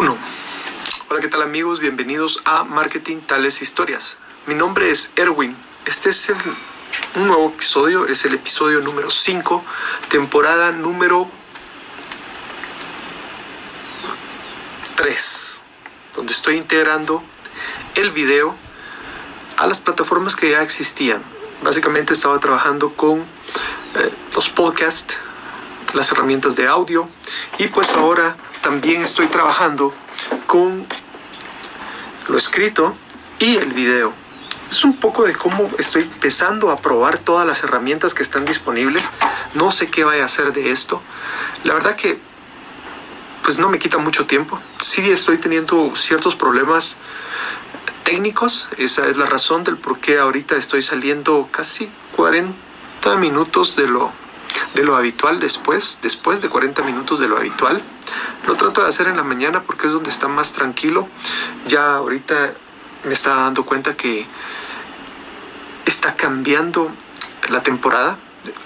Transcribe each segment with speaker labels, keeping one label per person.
Speaker 1: 1. Hola, ¿qué tal amigos? Bienvenidos a Marketing Tales Historias. Mi nombre es Erwin. Este es un nuevo episodio, es el episodio número 5, temporada número 3, donde estoy integrando el video a las plataformas que ya existían. Básicamente estaba trabajando con eh, los podcasts, las herramientas de audio y pues ahora también estoy trabajando con lo escrito y el video. Es un poco de cómo estoy empezando a probar todas las herramientas que están disponibles. No sé qué vaya a hacer de esto. La verdad que pues no me quita mucho tiempo. Sí estoy teniendo ciertos problemas técnicos. Esa es la razón del por qué ahorita estoy saliendo casi 40 minutos de lo de lo habitual después, después de 40 minutos de lo habitual. Lo trato de hacer en la mañana porque es donde está más tranquilo. Ya ahorita me está dando cuenta que está cambiando la temporada.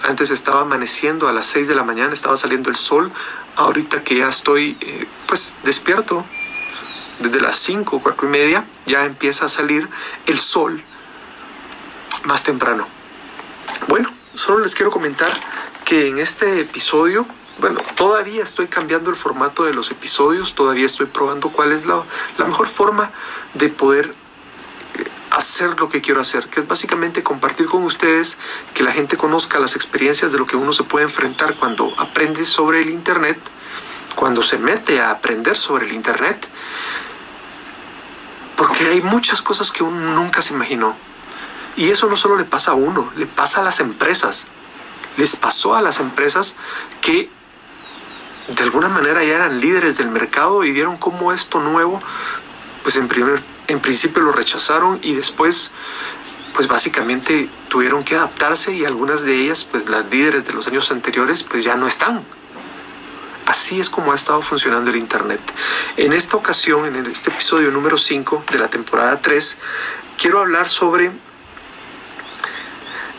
Speaker 1: Antes estaba amaneciendo a las 6 de la mañana, estaba saliendo el sol. Ahorita que ya estoy eh, pues despierto, desde las 5, 4 y media, ya empieza a salir el sol más temprano. Bueno, solo les quiero comentar que en este episodio, bueno, todavía estoy cambiando el formato de los episodios, todavía estoy probando cuál es la, mejor forma de poder eh, hacer lo que quiero hacer, que es básicamente compartir con ustedes, que la gente conozca las experiencias de lo que uno se puede enfrentar cuando aprende sobre el Internet, cuando se mete a aprender sobre el Internet, porque hay muchas cosas que uno nunca se imaginó. Y eso no solo le pasa a uno, le pasa a las empresas les pasó a las empresas que de alguna manera ya eran líderes del mercado y vieron cómo esto nuevo, pues en, primer, en principio lo rechazaron y después, pues básicamente tuvieron que adaptarse y algunas de ellas, pues las líderes de los años anteriores, pues ya no están. Así es como ha estado funcionando el Internet. En esta ocasión, en este episodio número 5 de la temporada 3, quiero hablar sobre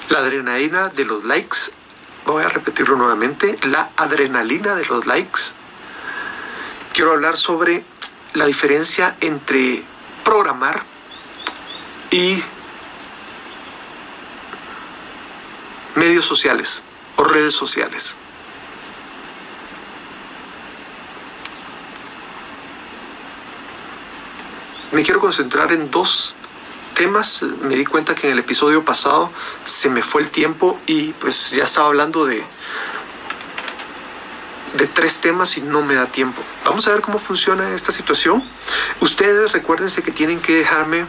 Speaker 1: la adrenalina de los likes voy a repetirlo nuevamente, la adrenalina de los likes. Quiero hablar sobre la diferencia entre programar y medios sociales o redes sociales. Me quiero concentrar en dos temas. Me di cuenta que en el episodio pasado se me fue el tiempo y pues ya estaba hablando de, de tres temas y no me da tiempo. Vamos a ver cómo funciona esta situación. Ustedes recuérdense que tienen que dejarme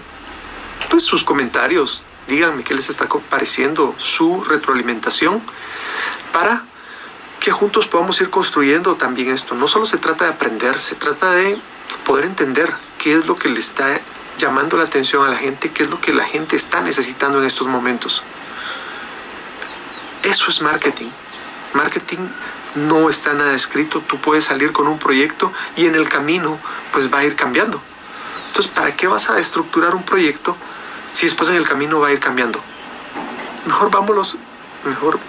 Speaker 1: pues sus comentarios. Díganme qué les está pareciendo su retroalimentación para que juntos podamos ir construyendo también esto. No solo se trata de aprender, se trata de poder entender qué es lo que le está llamando la atención a la gente, qué es lo que la gente está necesitando en estos momentos. Eso es marketing. Marketing no está nada escrito, tú puedes salir con un proyecto y en el camino pues va a ir cambiando. Entonces, ¿para qué vas a estructurar un proyecto si después en el camino va a ir cambiando? Mejor vámonos, mejor,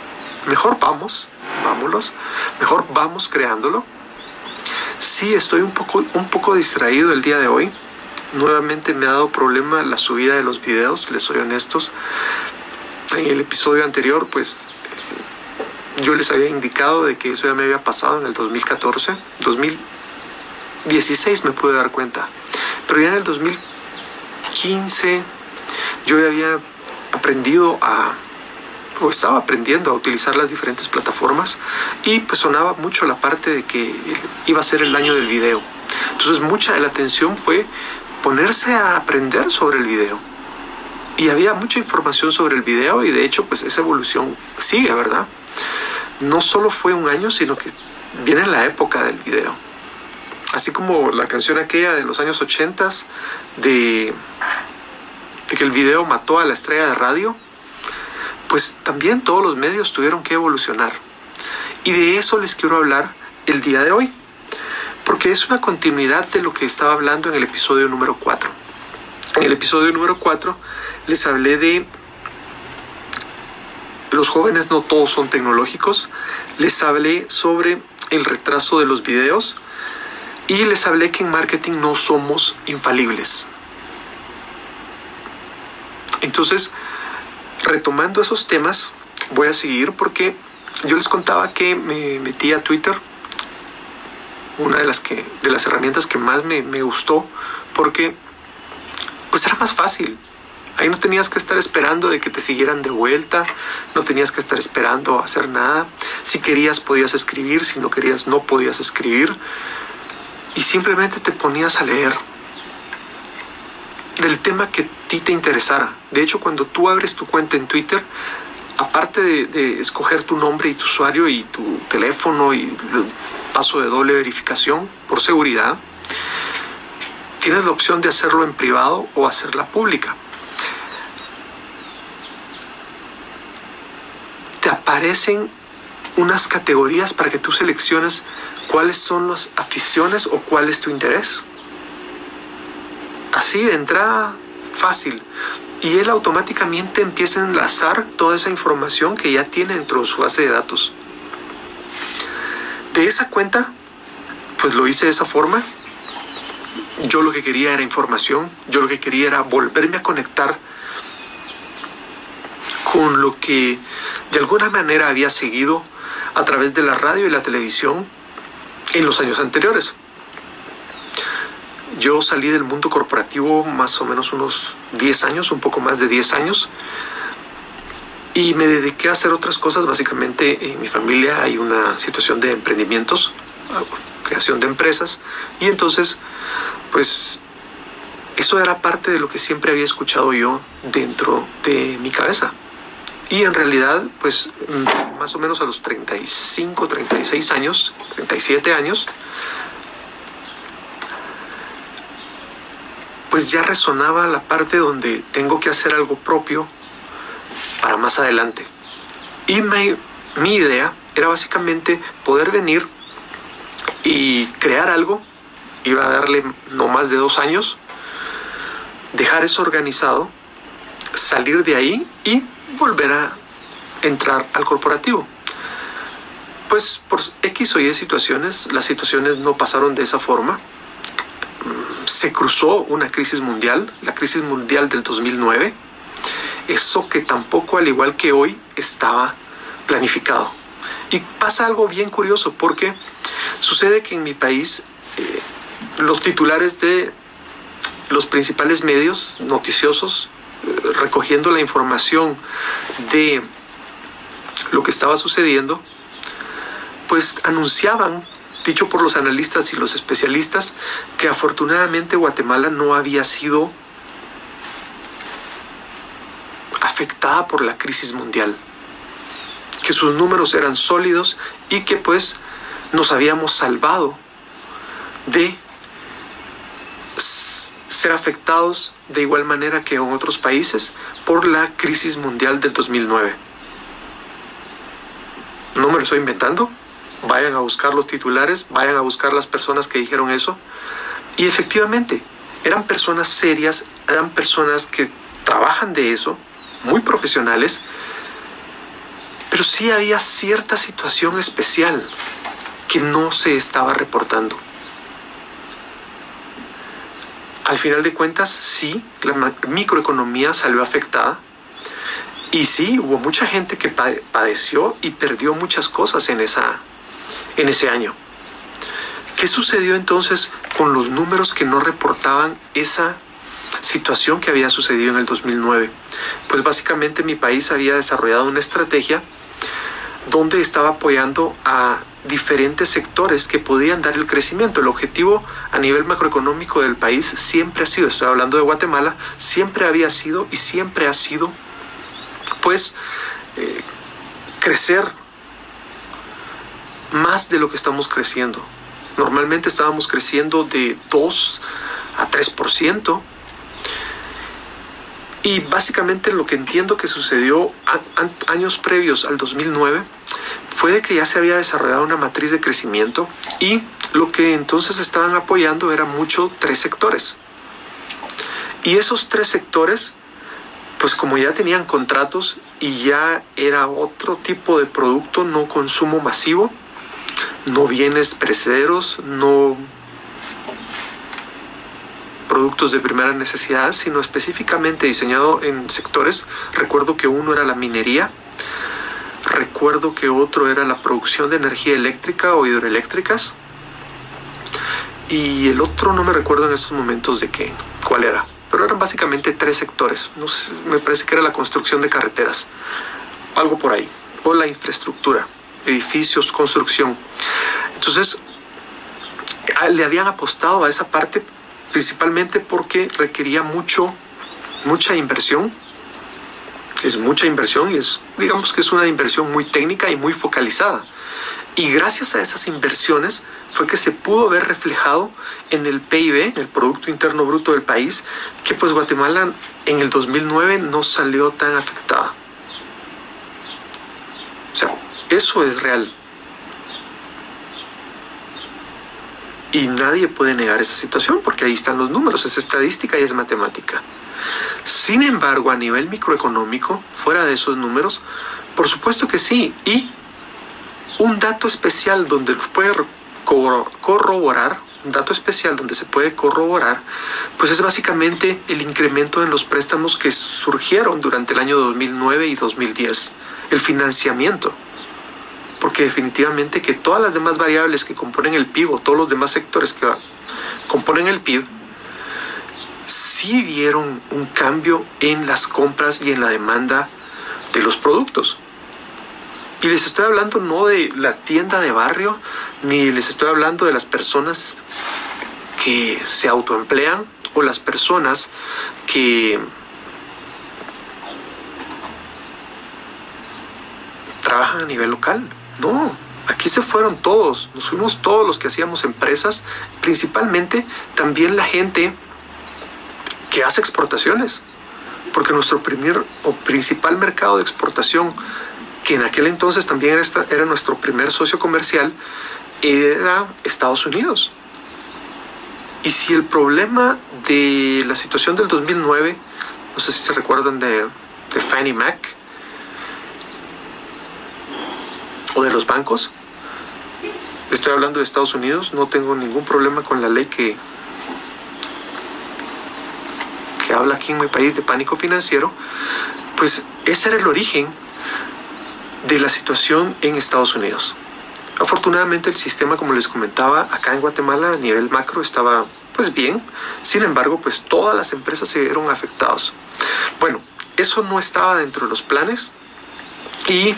Speaker 1: mejor vamos, vámonos, mejor vamos creándolo. Sí, estoy un poco, un poco distraído el día de hoy Nuevamente me ha dado problema la subida de los videos, les soy honestos. En el episodio anterior, pues yo les había indicado de que eso ya me había pasado en el 2014. 2016 me pude dar cuenta. Pero ya en el 2015 yo ya había aprendido a o estaba aprendiendo a utilizar las diferentes plataformas y pues sonaba mucho la parte de que iba a ser el año del video. Entonces mucha de la atención fue ponerse a aprender sobre el video. Y había mucha información sobre el video y de hecho pues esa evolución sigue, ¿verdad? No solo fue un año, sino que viene en la época del video. Así como la canción aquella de los años 80 de, de que el video mató a la estrella de radio, pues también todos los medios tuvieron que evolucionar. Y de eso les quiero hablar el día de hoy porque es una continuidad de lo que estaba hablando en el episodio número 4. En el episodio número 4 les hablé de los jóvenes no todos son tecnológicos, les hablé sobre el retraso de los videos, Y les hablé que en marketing no somos infalibles. Entonces, retomando esos temas, voy a seguir porque yo les contaba que me metí a Twitter, una de las, que, de las herramientas que más me, me gustó, porque pues era más fácil. Ahí no tenías que estar esperando de que te siguieran de vuelta, no tenías que estar esperando hacer nada. Si querías podías escribir, si no querías no podías escribir. Y simplemente te ponías a leer del tema que a ti te interesara. De hecho, cuando tú abres tu cuenta en Twitter, aparte de, escoger tu nombre y tu usuario y tu teléfono y paso de doble verificación por seguridad, tienes la opción de hacerlo en privado o hacerla pública. Te aparecen unas categorías para que tú selecciones cuáles son las aficiones o cuál es tu interés. Así de entrada, fácil. Y él automáticamente empieza a enlazar toda esa información que ya tiene dentro de su base de datos. De esa cuenta, pues lo hice de esa forma. Yo lo que quería era información, yo lo que quería era volverme a conectar con lo que de alguna manera había seguido a través de la radio y la televisión en los años anteriores. Yo salí del mundo corporativo más o menos unos 10 años, un poco más de 10 años, y me dediqué a hacer otras cosas. Básicamente en mi familia hay una situación de emprendimientos, creación de empresas, y entonces, pues, eso era parte de lo que siempre había escuchado yo dentro de mi cabeza. Y en realidad, pues más o menos a los 35, 36 años, 37 años, pues ya resonaba la parte donde tengo que hacer algo propio para más adelante. Y mi idea era básicamente poder venir y crear algo, iba a darle no más de dos años, dejar eso organizado, salir de ahí y volver a entrar al corporativo. Pues por X o Y situaciones, las situaciones no pasaron de esa forma. Se cruzó una crisis mundial, la crisis mundial del 2009, eso que tampoco al igual que hoy estaba planificado. Y pasa algo bien curioso porque sucede que en mi país eh, los titulares de los principales medios noticiosos recogiendo la información de lo que estaba sucediendo, pues anunciaban, dicho por los analistas y los especialistas, que afortunadamente Guatemala no había sido afectada por la crisis mundial, que sus números eran sólidos y que pues nos habíamos salvado de ser afectados de igual manera que en otros países por la crisis mundial del 2009. No me lo estoy inventando. Vayan a buscar los titulares, vayan a buscar las personas que dijeron eso. Y efectivamente, eran personas serias, eran personas que trabajan de eso, muy profesionales, pero sí había cierta situación especial que no se estaba reportando. Al final de cuentas, sí, la microeconomía salió afectada y sí, hubo mucha gente que padeció y perdió muchas cosas en, esa, en ese año. ¿Qué sucedió entonces con los números que no reportaban esa situación que había sucedido en el 2009? Pues básicamente mi país había desarrollado una estrategia donde estaba apoyando a diferentes sectores que podían dar el crecimiento. El objetivo a nivel macroeconómico del país siempre ha sido, estoy hablando de Guatemala, siempre había sido y siempre ha sido, pues, eh, crecer más de lo que estamos creciendo. Normalmente estábamos creciendo de 2 a 3%. Y básicamente lo que entiendo que sucedió años previos al 2009 fue de que ya se había desarrollado una matriz de crecimiento y lo que entonces estaban apoyando era mucho tres sectores. Y esos tres sectores, pues como ya tenían contratos y ya era otro tipo de producto, no consumo masivo, no bienes precederos, no productos de primera necesidad, sino específicamente diseñado en sectores. Recuerdo que uno era la minería, recuerdo que otro era la producción de energía eléctrica o hidroeléctricas, y el otro no me recuerdo en estos momentos de qué, cuál era, pero eran básicamente tres sectores. No me parece que era la construcción de carreteras, algo por ahí, o la infraestructura, edificios, construcción. Entonces, le habían apostado a esa parte principalmente porque requería mucho, mucha inversión. Es mucha inversión y es, digamos que es una inversión muy técnica y muy focalizada. Y gracias a esas inversiones fue que se pudo ver reflejado en el PIB, el Producto Interno Bruto del país, que pues Guatemala en el 2009 no salió tan afectada. O sea, eso es real. Y nadie puede negar esa situación porque ahí están los números, es estadística y es matemática. Sin embargo, a nivel microeconómico, fuera de esos números, por supuesto que sí. Y un dato especial donde puede corroborar, un dato especial donde se puede corroborar, pues es básicamente el incremento en los préstamos que surgieron durante el año 2009 y 2010, el financiamiento porque definitivamente que todas las demás variables que componen el PIB o todos los demás sectores que componen el PIB, sí vieron un cambio en las compras y en la demanda de los productos. Y les estoy hablando no de la tienda de barrio, ni les estoy hablando de las personas que se autoemplean o las personas que trabajan a nivel local. No, aquí se fueron todos, nos fuimos todos los que hacíamos empresas, principalmente también la gente que hace exportaciones, porque nuestro primer o principal mercado de exportación, que en aquel entonces también era, nuestro primer socio comercial, era Estados Unidos. Y si el problema de la situación del 2009, no sé si se recuerdan de, de Fannie Mac, de los bancos. Estoy hablando de Estados Unidos, no tengo ningún problema con la ley que, que habla aquí en mi país de pánico financiero. Pues ese era el origen de la situación en Estados Unidos. Afortunadamente el sistema, como les comentaba, acá en Guatemala a nivel macro estaba pues bien. Sin embargo, pues todas las empresas se vieron afectadas. Bueno, eso no estaba dentro de los planes y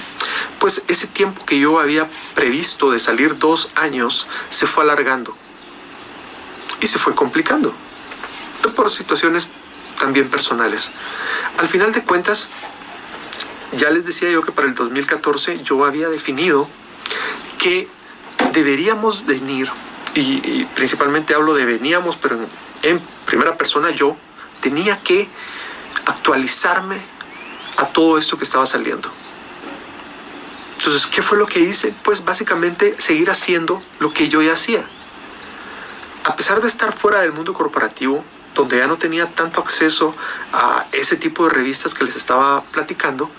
Speaker 1: pues ese tiempo que yo había previsto de salir dos años se fue alargando y se fue complicando por situaciones también personales. Al final de cuentas, ya les decía yo que para el 2014 yo había definido que deberíamos venir, y, principalmente hablo de veníamos, pero en primera persona yo, tenía que actualizarme a todo esto que estaba saliendo. Entonces, ¿qué fue lo que hice? Pues básicamente seguir haciendo lo que yo ya hacía. A pesar de estar fuera del mundo corporativo, donde ya no tenía tanto acceso a ese tipo de revistas que les estaba platicando,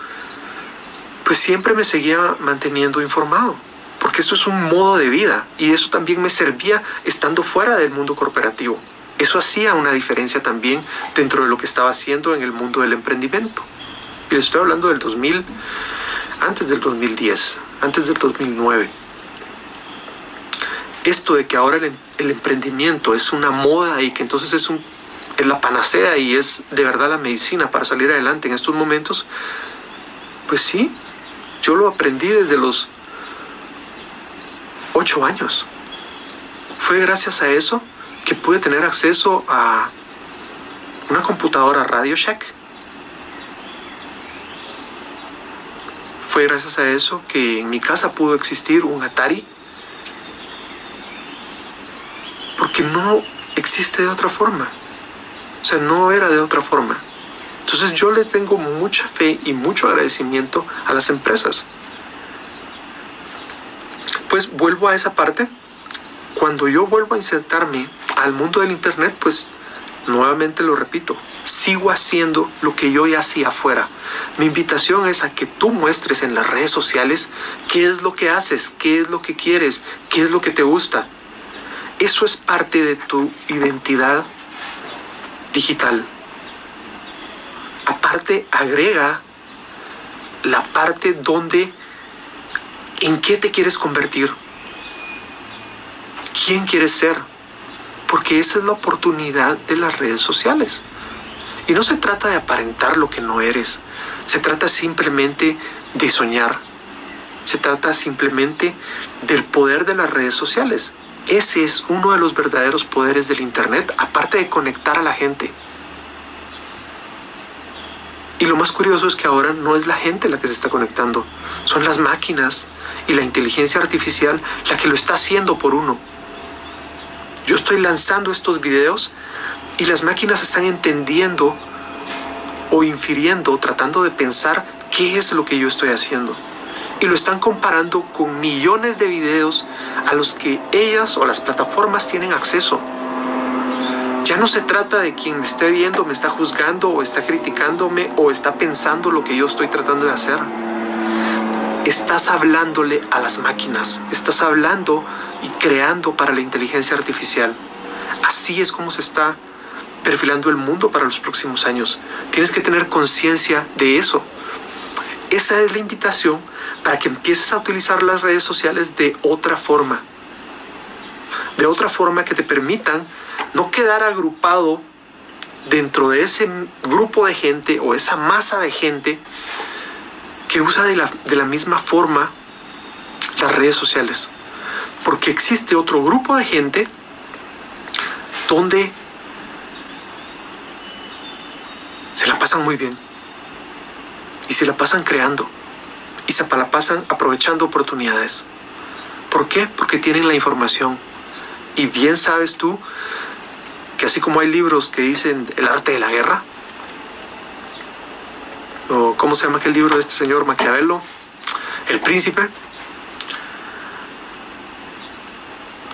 Speaker 1: pues siempre me seguía manteniendo informado, porque eso es un modo de vida y eso también me servía estando fuera del mundo corporativo. Eso hacía una diferencia también dentro de lo que estaba haciendo en el mundo del emprendimiento. Y les estoy hablando del 2000 antes del 2010, antes del 2009. Esto de que ahora el, emprendimiento es una moda y que entonces es, un, es la panacea y es de verdad la medicina para salir adelante en estos momentos, pues sí, yo lo aprendí desde los ocho años. Fue gracias a eso que pude tener acceso a una computadora Radio Shack Fue gracias a eso que en mi casa pudo existir un Atari. Porque no existe de otra forma. O sea, no era de otra forma. Entonces yo le tengo mucha fe y mucho agradecimiento a las empresas. Pues vuelvo a esa parte. Cuando yo vuelvo a insertarme al mundo del Internet, pues nuevamente lo repito, sigo haciendo lo que yo ya hacía afuera. Mi invitación es a que tú muestres en las redes sociales qué es lo que haces, qué es lo que quieres, qué es lo que te gusta. Eso es parte de tu identidad digital. Aparte, agrega la parte donde, en qué te quieres convertir, quién quieres ser, porque esa es la oportunidad de las redes sociales. Y no se trata de aparentar lo que no eres, se trata simplemente de soñar, se trata simplemente del poder de las redes sociales. Ese es uno de los verdaderos poderes del Internet, aparte de conectar a la gente. Y lo más curioso es que ahora no es la gente la que se está conectando, son las máquinas y la inteligencia artificial la que lo está haciendo por uno. Yo estoy lanzando estos videos y las máquinas están entendiendo o infiriendo, tratando de pensar qué es lo que yo estoy haciendo. Y lo están comparando con millones de videos a los que ellas o las plataformas tienen acceso. Ya no se trata de quien me esté viendo, me está juzgando o está criticándome o está pensando lo que yo estoy tratando de hacer. Estás hablándole a las máquinas, estás hablando y creando para la inteligencia artificial. Así es como se está perfilando el mundo para los próximos años. Tienes que tener conciencia de eso. Esa es la invitación para que empieces a utilizar las redes sociales de otra forma. De otra forma que te permitan no quedar agrupado dentro de ese grupo de gente o esa masa de gente que usa de la, de la misma forma las redes sociales. Porque existe otro grupo de gente donde se la pasan muy bien. Y se la pasan creando. Y se la pasan aprovechando oportunidades. ¿Por qué? Porque tienen la información. Y bien sabes tú que así como hay libros que dicen el arte de la guerra, o cómo se llama aquel libro de este señor Maquiavelo, El Príncipe,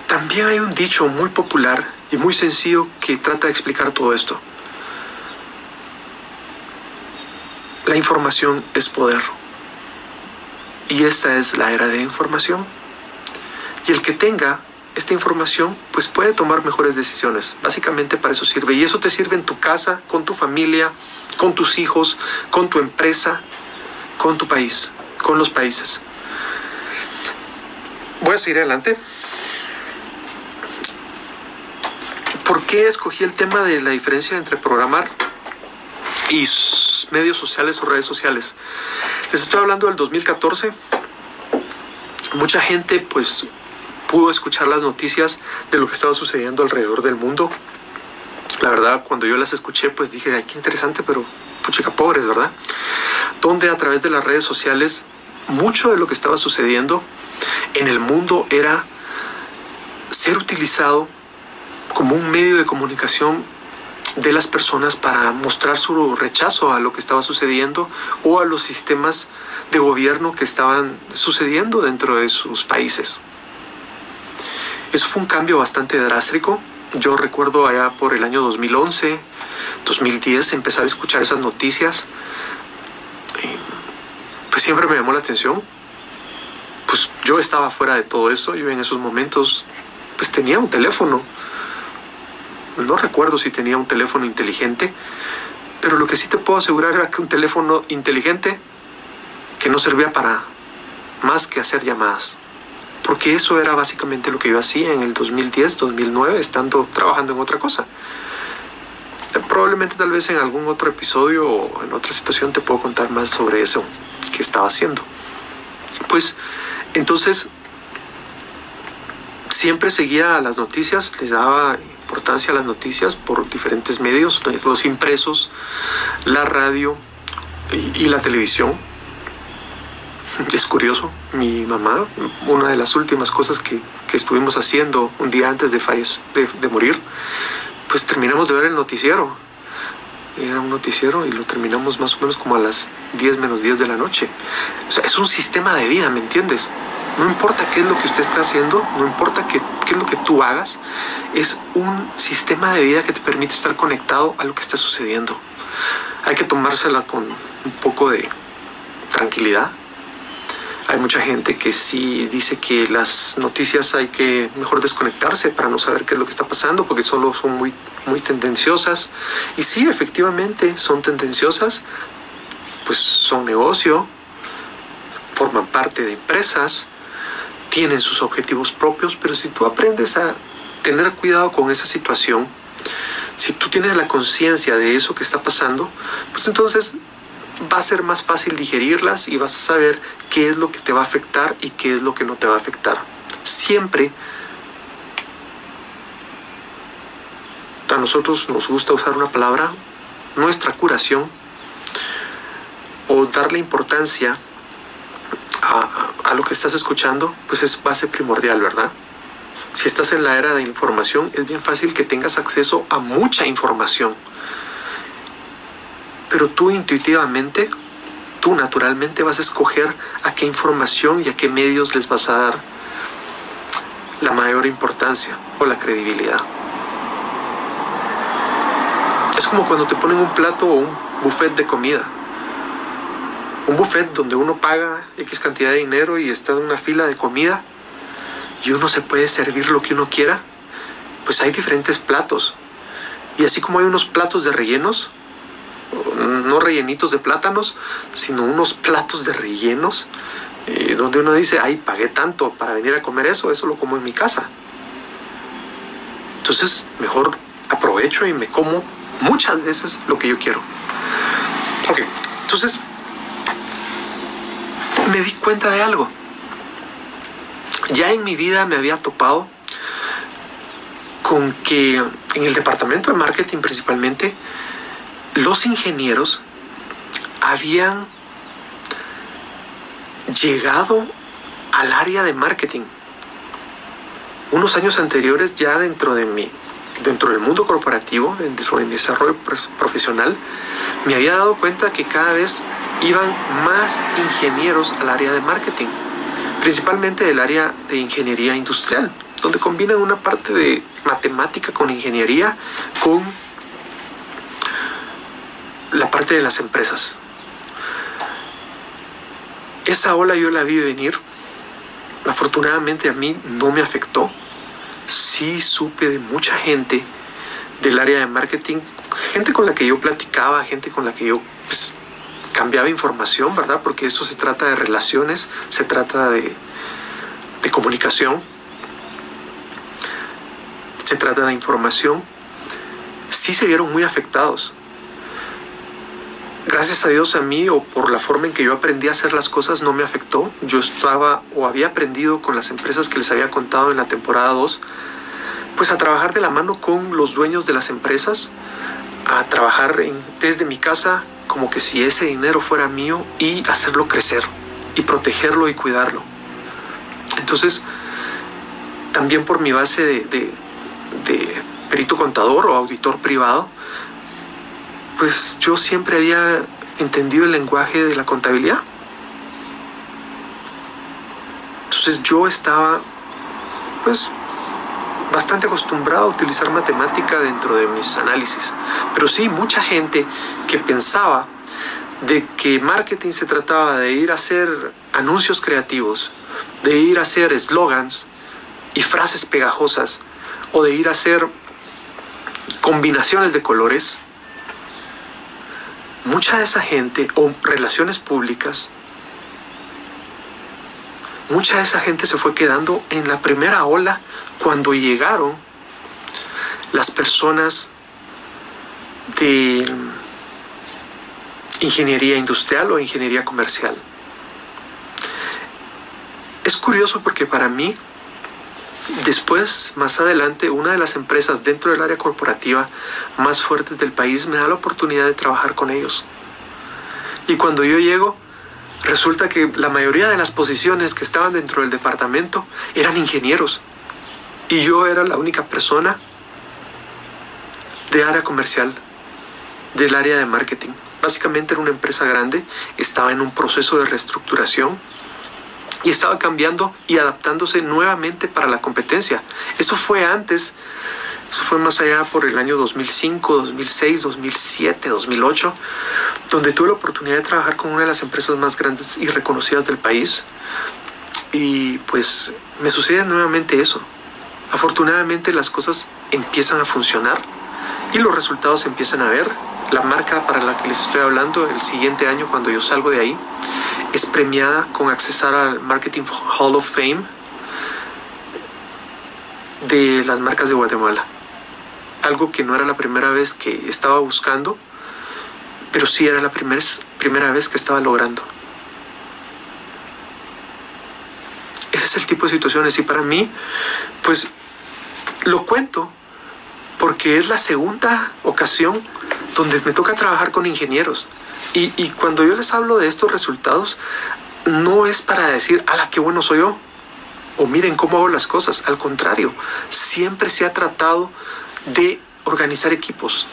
Speaker 1: también hay un dicho muy popular y muy sencillo que trata de explicar todo esto. La información es poder. Y esta es la era de información. Y el que tenga esta información, pues puede tomar mejores decisiones. Básicamente para eso sirve. Y eso te sirve en tu casa, con tu familia, con tus hijos, con tu empresa, con tu país, con los países. Voy a seguir adelante. ¿Por qué escogí el tema de la diferencia entre programar y medios sociales o redes sociales? Les estoy hablando del 2014. Mucha gente pues pudo escuchar las noticias de lo que estaba sucediendo alrededor del mundo. La verdad, cuando yo las escuché, pues dije, ay, qué interesante, pero puchica pobres, ¿verdad? Donde a través de las redes sociales, mucho de lo que estaba sucediendo en el mundo era ser utilizado como un medio de comunicación de las personas para mostrar su rechazo a lo que estaba sucediendo o a los sistemas de gobierno que estaban sucediendo dentro de sus países. Eso fue un cambio bastante drástico. Yo recuerdo allá por el año 2011, 2010, empezar a escuchar esas noticias. pues siempre me llamó la atención. Pues yo estaba fuera de todo eso. Yo en esos momentos pues tenía un teléfono. No recuerdo si tenía un teléfono inteligente, pero lo que sí te puedo asegurar era que un teléfono inteligente que no servía para más que hacer llamadas porque eso era básicamente lo que yo hacía en el 2010, 2009, estando trabajando en otra cosa. Probablemente tal vez en algún otro episodio o en otra situación te puedo contar más sobre eso que estaba haciendo. Pues entonces siempre seguía las noticias, les daba importancia a las noticias por diferentes medios, los impresos, la radio y, y la televisión es curioso, mi mamá, una de las últimas cosas que, estuvimos haciendo un día antes de, de, morir, pues terminamos de ver el noticiero. Era un noticiero y lo terminamos más o menos como a las 10 menos 10 de la noche. O sea, es un sistema de vida, ¿me entiendes? No importa qué es lo que usted está haciendo, no importa qué, es lo que tú hagas, es un sistema de vida que te permite estar conectado a lo que está sucediendo. Hay que tomársela con un poco de tranquilidad, Hay mucha gente que sí dice que las noticias hay que mejor desconectarse para no saber qué es lo que está pasando porque solo son muy, muy tendenciosas. Y sí, efectivamente son tendenciosas, pues son negocio, forman parte de empresas, tienen sus objetivos propios, pero si tú aprendes a tener cuidado con esa situación, si tú tienes la conciencia de eso que está pasando, pues entonces va a ser más fácil digerirlas y vas a saber qué es lo que te va a afectar y qué es lo que no te va a afectar. Siempre a nosotros nos gusta usar una palabra, nuestra curación, o darle importancia a, lo que estás escuchando, pues es base primordial, ¿verdad? Si estás en la era de información, es bien fácil que tengas acceso a mucha información. Pero tú intuitivamente, tú naturalmente vas a escoger a qué información y a qué medios les vas a dar la mayor importancia o la credibilidad. Es como cuando te ponen un plato o un buffet de comida buffet donde uno paga X cantidad de dinero y está en una fila de comida y uno se puede servir lo que uno quiera, pues hay diferentes platos. Y así como hay unos platos de rellenos, no rellenitos de plátanos, sino unos platos de rellenos, eh, donde uno dice, ay, pagué tanto para venir a comer eso, eso lo como en mi casa. Entonces, mejor aprovecho y me como muchas veces lo que yo quiero. Ok, entonces me di cuenta de algo. Ya en mi vida me había topado con que en el departamento de marketing principalmente, los ingenieros habían llegado al área de marketing. Unos años anteriores, ya dentro de mi, dentro del mundo corporativo, dentro de mi desarrollo profesional, me había dado cuenta que cada vez iban más ingenieros al área de marketing, principalmente del área de ingeniería industrial, donde combinan una parte de matemática con ingeniería con la parte de las empresas. Esa ola yo la vi venir. Afortunadamente a mí no me afectó. Sí supe de mucha gente del área de marketing, gente con la que yo platicaba, gente con la que yo pues, cambiaba información, ¿verdad? Porque esto se trata de relaciones, se trata de, de comunicación, se trata de información, sí se vieron muy afectados. Gracias a Dios a mí o por la forma en que yo aprendí a hacer las cosas no me afectó. Yo estaba o había aprendido con las empresas que les había contado en la temporada 2, pues a trabajar de la mano con los dueños de las empresas, a trabajar desde mi casa como que si ese dinero fuera mío y hacerlo crecer y protegerlo y cuidarlo. Entonces, también por mi base de, perito contador o auditor privado, pues yo siempre había entendido el lenguaje de la contabilidad. Entonces yo estaba, pues, bastante acostumbrado a utilizar matemática dentro de mis análisis. Pero sí, mucha gente que pensaba de que marketing se trataba de ir a hacer anuncios creativos, de ir a hacer eslogans y frases pegajosas, o de ir a hacer combinaciones de colores, mucha de esa gente, o relaciones públicas, mucha de esa gente se fue quedando en la primera ola cuando llegaron las personas de ingeniería industrial o ingeniería comercial. Es curioso porque para mí, después, más adelante, una de las empresas dentro del área corporativa más fuertes del país me da la oportunidad de trabajar con ellos. Y cuando yo llego, resulta que la mayoría de las posiciones que estaban dentro del departamento eran ingenieros. Y yo era la única persona de área comercial, del área de marketing. Básicamente era una empresa grande, estaba en un proceso de reestructuración y estaba cambiando y adaptándose nuevamente para la competencia. Eso fue antes, eso fue más allá por el año 2005, 2006, 2007, 2008, donde tuve la oportunidad de trabajar con una de las empresas más grandes y reconocidas del país. Y pues me sucede nuevamente eso. Afortunadamente las cosas empiezan a funcionar y los resultados empiezan a ver. La marca para la que les estoy hablando el siguiente año cuando yo salgo de ahí es premiada con accesar al Marketing Hall of Fame de las marcas de Guatemala. Algo que no era la primera vez que estaba buscando, pero sí era la primer, primera vez que estaba logrando. Ese es el tipo de situaciones y para mí, pues lo cuento porque es la segunda ocasión donde me toca trabajar con ingenieros. Y, y cuando yo les hablo de estos resultados, no es para decir, ala, qué bueno soy yo, o miren cómo hago las cosas. Al contrario, siempre se ha tratado de organizar equipos,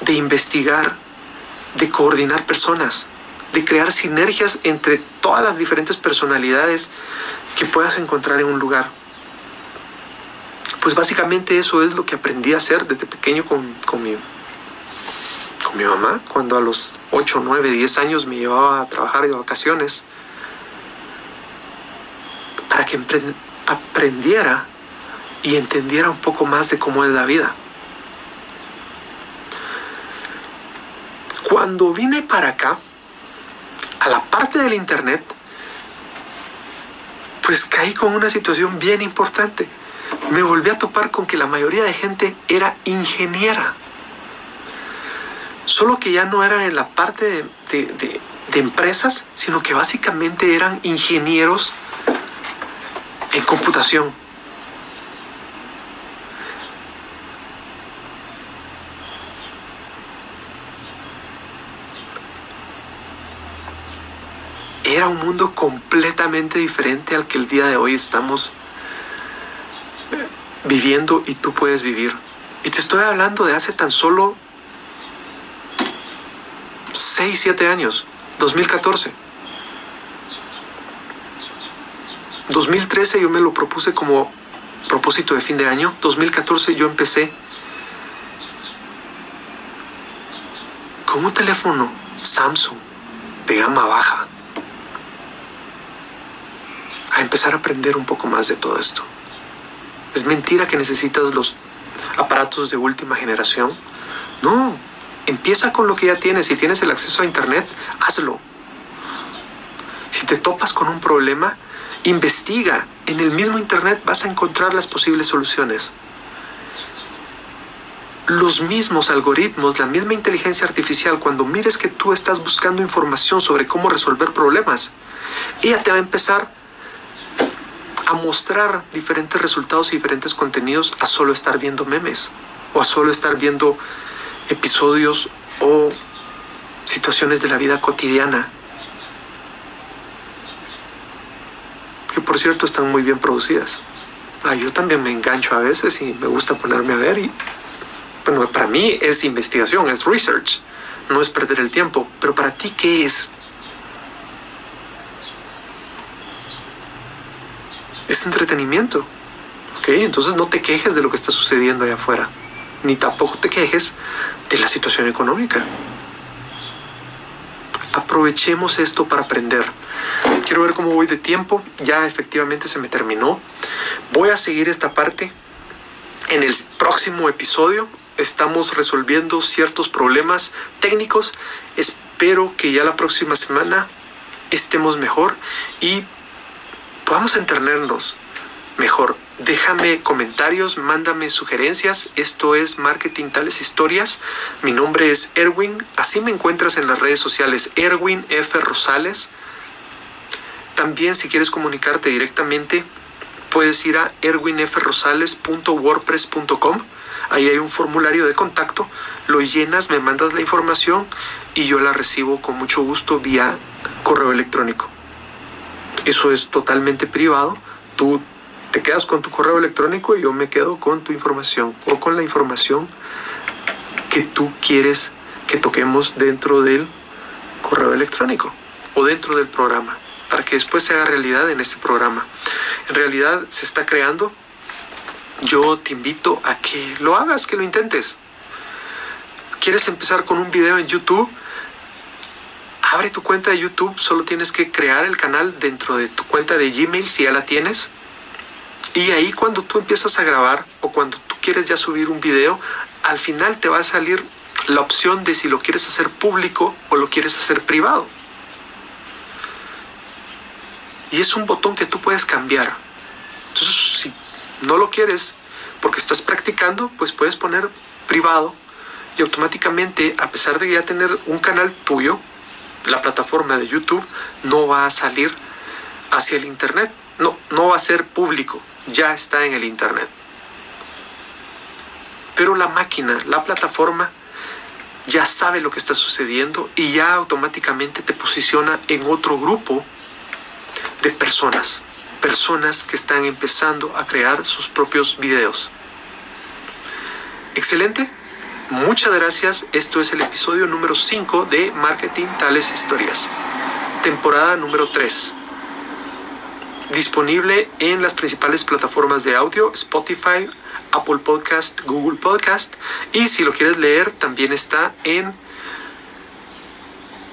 Speaker 1: de investigar, de coordinar personas, de crear sinergias entre todas las diferentes personalidades que puedas encontrar en un lugar. Pues básicamente eso es lo que aprendí a hacer desde pequeño con, con, mi, con mi mamá, cuando a los 8, 9, 10 años me llevaba a trabajar de vacaciones, para que aprendiera y entendiera un poco más de cómo es la vida. Cuando vine para acá, a la parte del Internet, pues caí con una situación bien importante me volví a topar con que la mayoría de gente era ingeniera. Solo que ya no eran en la parte de, empresas, sino que básicamente eran ingenieros en computación. Era un mundo completamente diferente al que el día de hoy estamos viviendo y tú puedes vivir. Y te estoy hablando de hace tan solo 6, 7 años, 2014. 2013 yo me lo propuse como propósito de fin de año. 2014 yo empecé con un teléfono Samsung de gama baja a empezar a aprender un poco más de todo esto. Es mentira que necesitas los aparatos de última generación. No, empieza con lo que ya tienes. Si tienes el acceso a Internet, hazlo. Si te topas con un problema, investiga. En el mismo Internet vas a encontrar las posibles soluciones. Los mismos algoritmos, la misma inteligencia artificial, cuando mires que tú estás buscando información sobre cómo resolver problemas, ella te va a empezar a mostrar diferentes resultados y diferentes contenidos a solo estar viendo memes o a solo estar viendo episodios o situaciones de la vida cotidiana. Que por cierto están muy bien producidas. Ah, yo también me engancho a veces y me gusta ponerme a ver y bueno, para mí es investigación, es research, no es perder el tiempo, pero para ti ¿qué es? Entretenimiento. ¿Ok? Entonces no te quejes de lo que está sucediendo allá afuera. Ni tampoco te quejes de la situación económica. Aprovechemos esto para aprender. Quiero ver cómo voy de tiempo. Ya efectivamente se me terminó. Voy a seguir esta parte en el próximo episodio. Estamos resolviendo ciertos problemas técnicos. Espero que ya la próxima semana estemos mejor y podamos entendernos mejor. Déjame comentarios, mándame sugerencias. Esto es Marketing Tales Historias. Mi nombre es Erwin. Así me encuentras en las redes sociales Erwin F. Rosales. También si quieres comunicarte directamente, puedes ir a erwinfrosales.wordpress.com. Ahí hay un formulario de contacto. Lo llenas, me mandas la información y yo la recibo con mucho gusto vía correo electrónico. Eso es totalmente privado. Tú te quedas con tu correo electrónico y yo me quedo con tu información o con la información que tú quieres que toquemos dentro del correo electrónico o dentro del programa para que después se haga realidad en este programa. En realidad se está creando. Yo te invito a que lo hagas, que lo intentes. ¿Quieres empezar con un video en YouTube? Abre tu cuenta de YouTube, solo tienes que crear el canal dentro de tu cuenta de Gmail si ya la tienes. Y ahí cuando tú empiezas a grabar o cuando tú quieres ya subir un video, al final te va a salir la opción de si lo quieres hacer público o lo quieres hacer privado. Y es un botón que tú puedes cambiar. Entonces, si no lo quieres porque estás practicando, pues puedes poner privado y automáticamente, a pesar de ya tener un canal tuyo, la plataforma de YouTube no va a salir hacia el Internet. No, no va a ser público, ya está en el Internet. Pero la máquina, la plataforma, ya sabe lo que está sucediendo y ya automáticamente te posiciona en otro grupo de personas, personas que están empezando a crear sus propios videos. Excelente, muchas gracias. Esto es el episodio número 5 de Marketing Tales Historias, temporada número 3. Disponible en las principales plataformas de audio, Spotify, Apple Podcast, Google Podcast y si lo quieres leer también está en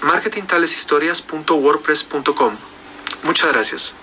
Speaker 1: marketingtaleshistorias.wordpress.com. Muchas gracias.